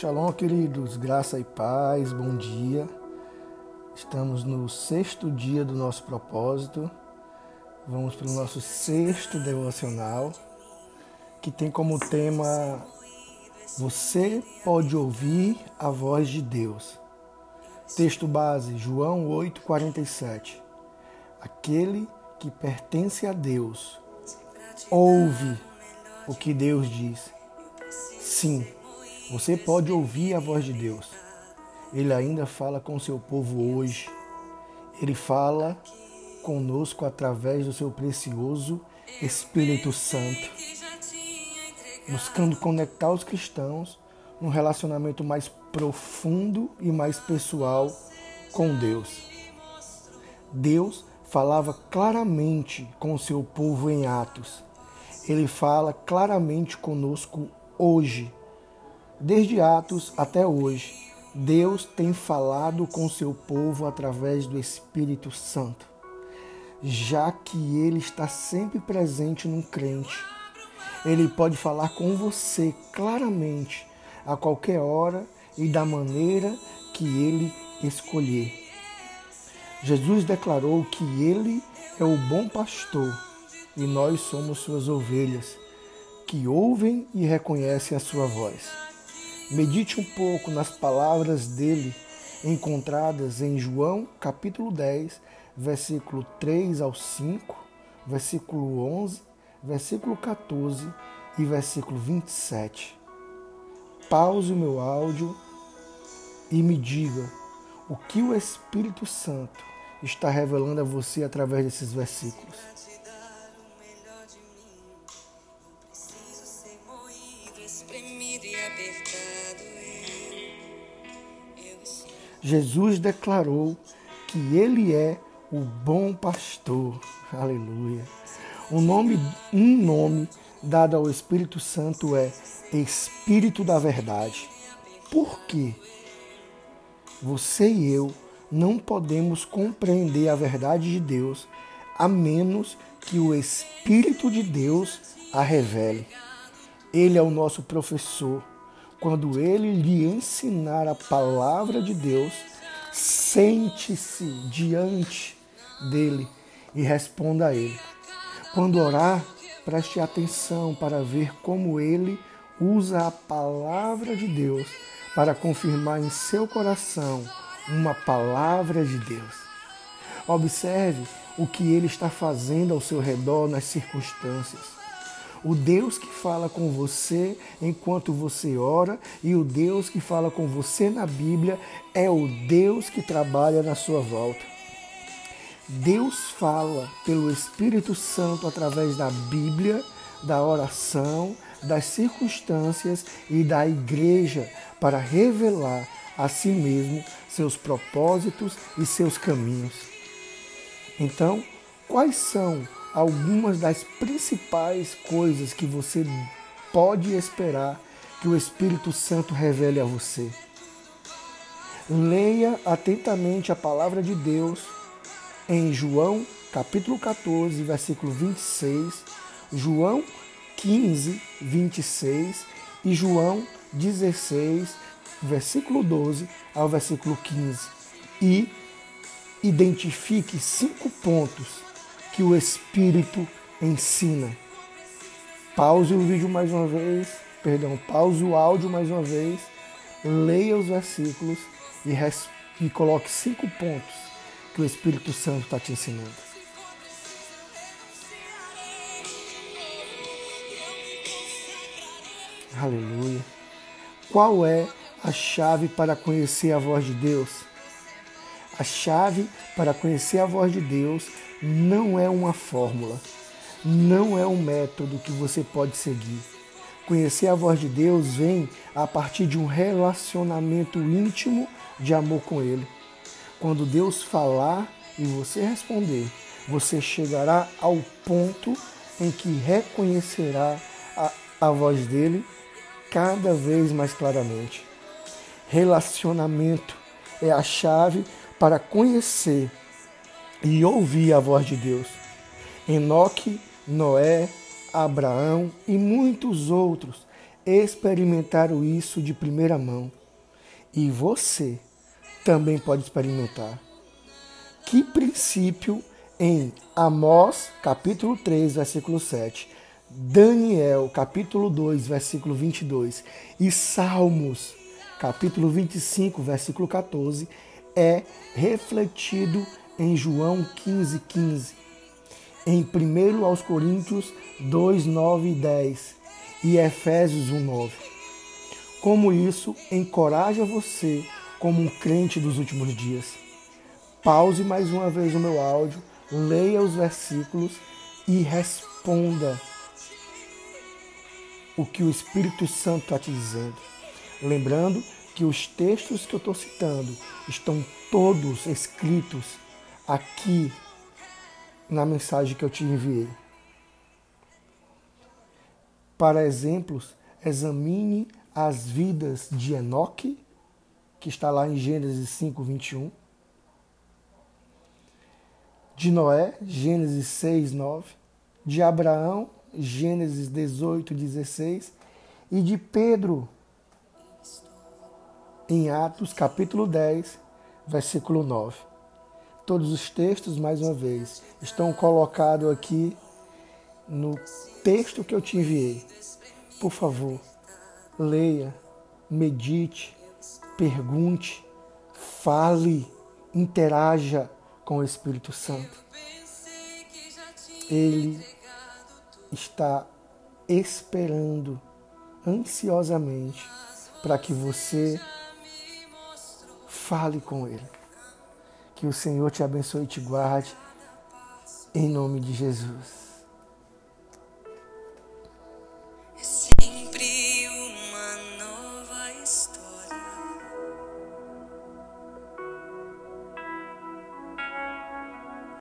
Shalom, queridos, graça e paz, bom dia. Estamos no sexto dia do nosso propósito. Vamos para o nosso sexto devocional, que tem como tema Você pode ouvir a voz de Deus. Texto base, João 8,47. Aquele que pertence a Deus ouve o que Deus diz. Sim, você pode ouvir a voz de Deus. Ele ainda fala com seu povo hoje. Ele fala conosco através do seu precioso Espírito Santo, buscando conectar os cristãos num relacionamento mais profundo e mais pessoal com Deus. Deus falava claramente com o seu povo em Atos. Ele fala claramente conosco hoje. Desde Atos até hoje, Deus tem falado com seu povo através do Espírito Santo, já que ele está sempre presente no crente. Ele pode falar com você claramente, a qualquer hora e da maneira que ele escolher. Jesus declarou que ele é o bom pastor e nós somos suas ovelhas, que ouvem e reconhecem a sua voz. Medite um pouco nas palavras dele encontradas em João capítulo 10, versículo 3 ao 5, versículo 11, versículo 14 e versículo 27. Pause o meu áudio e me diga o que o Espírito Santo está revelando a você através desses versículos. Jesus declarou que ele é o bom pastor. Aleluia. O nome, um nome dado ao Espírito Santo é Espírito da Verdade. Por quê? Você e eu não podemos compreender a verdade de Deus a menos que o Espírito de Deus a revele. Ele é o nosso professor quando ele lhe ensinar a palavra de Deus, sente-se diante dele e responda a ele. Quando orar, preste atenção para ver como ele usa a palavra de Deus para confirmar em seu coração uma palavra de Deus. Observe o que ele está fazendo ao seu redor nas circunstâncias. O Deus que fala com você enquanto você ora e o Deus que fala com você na Bíblia é o Deus que trabalha na sua volta. Deus fala pelo Espírito Santo através da Bíblia, da oração, das circunstâncias e da igreja para revelar a si mesmo seus propósitos e seus caminhos. Então, quais são algumas das principais coisas que você pode esperar que o Espírito Santo revele a você. Leia atentamente a palavra de Deus em João capítulo 14, versículo 26, João 15, 26 e João 16, versículo 12 ao versículo 15. E identifique cinco pontos que o Espírito ensina. Pause o vídeo mais uma vez, perdão, pause o áudio mais uma vez, leia os versículos e, res, e coloque cinco pontos que o Espírito Santo está te ensinando. Aleluia. Qual é a chave para conhecer a voz de Deus? A chave para conhecer a voz de Deus não é uma fórmula, não é um método que você pode seguir. Conhecer a voz de Deus vem a partir de um relacionamento íntimo de amor com Ele. Quando Deus falar e você responder, você chegará ao ponto em que reconhecerá a, a voz dele cada vez mais claramente. Relacionamento é a chave para conhecer e ouvir a voz de Deus. Enoque, Noé, Abraão e muitos outros experimentaram isso de primeira mão. E você também pode experimentar. Que princípio em Amós, capítulo 3, versículo 7, Daniel, capítulo 2, versículo 22 e Salmos, capítulo 25, versículo 14, é refletido em João 15, 15, em 1 aos Coríntios 2, 9 e 10 e Efésios 1, 9. Como isso encoraja você como um crente dos últimos dias. Pause mais uma vez o meu áudio, leia os versículos e responda o que o Espírito Santo está te dizendo. Lembrando que os textos que eu estou citando estão todos escritos aqui na mensagem que eu te enviei. Para exemplos, examine as vidas de Enoque, que está lá em Gênesis 5, 21. De Noé, Gênesis 6, 9. De Abraão, Gênesis 18, 16. E de Pedro, em Atos, capítulo 10, versículo 9. Todos os textos, mais uma vez, estão colocados aqui no texto que eu te enviei. Por favor, leia, medite, pergunte, fale, interaja com o Espírito Santo. Ele está esperando ansiosamente para que você fale com Ele. Que o Senhor te abençoe e te guarde, em nome de Jesus.